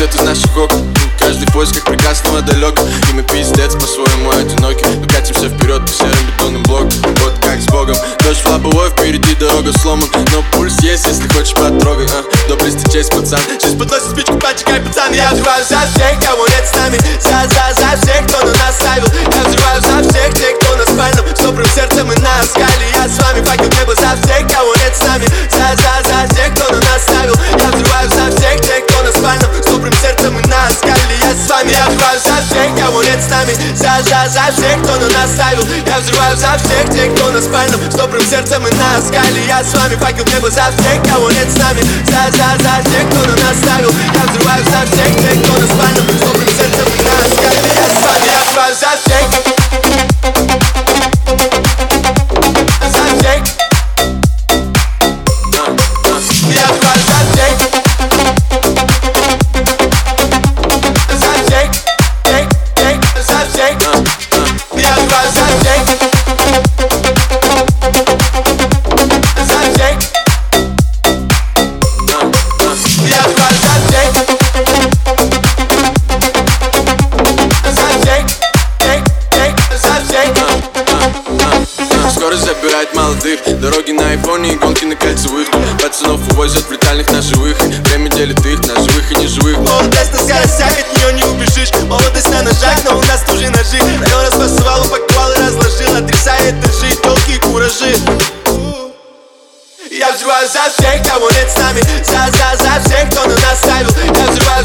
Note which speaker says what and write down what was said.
Speaker 1: свет из наших окон. Каждый в поисках прекрасного далек. И мы пиздец по-своему одиноки. Но катимся вперед по серым бетонным блокам. Вот как с Богом. Дождь в лобовой, впереди дорога сломан Но пульс есть, если хочешь потрогай а. Доблести честь, пацан.
Speaker 2: Сейчас подносит спичку, почекай, пацан. Я взрываю за всех, кого нет с нами. За, за, за всех, кто на нас ставил. Я взрываю за всех тех, кто на спальном. С добрым сердцем и на скале нами. За, за, за всех, кто на нас ставил. Я взрываю за всех тех, кто на спальном. С добрым сердцем и на скале Я с вами, факел небо за всех, кого нет с нами. За, за, за тех, кто на нас ставил. Я взрываю за всех тех, кто на спальном. С добрым
Speaker 1: Скорость забирает молодых. Дороги на айфоне и гонки на кольцевых. Пацанов увозят в летальных на живых. Время делит их на живых и неживых.
Speaker 2: Молодость на скоростях, от нее не убежишь. Молодость на ножах, но у нас тоже ножи. Район распасывал, упаковал и разложил Отрезает этажи, толки и куражи. Я взрываю за всех, кого нет с нами. За, за, за всех, кто на нас ставил. Я взрываю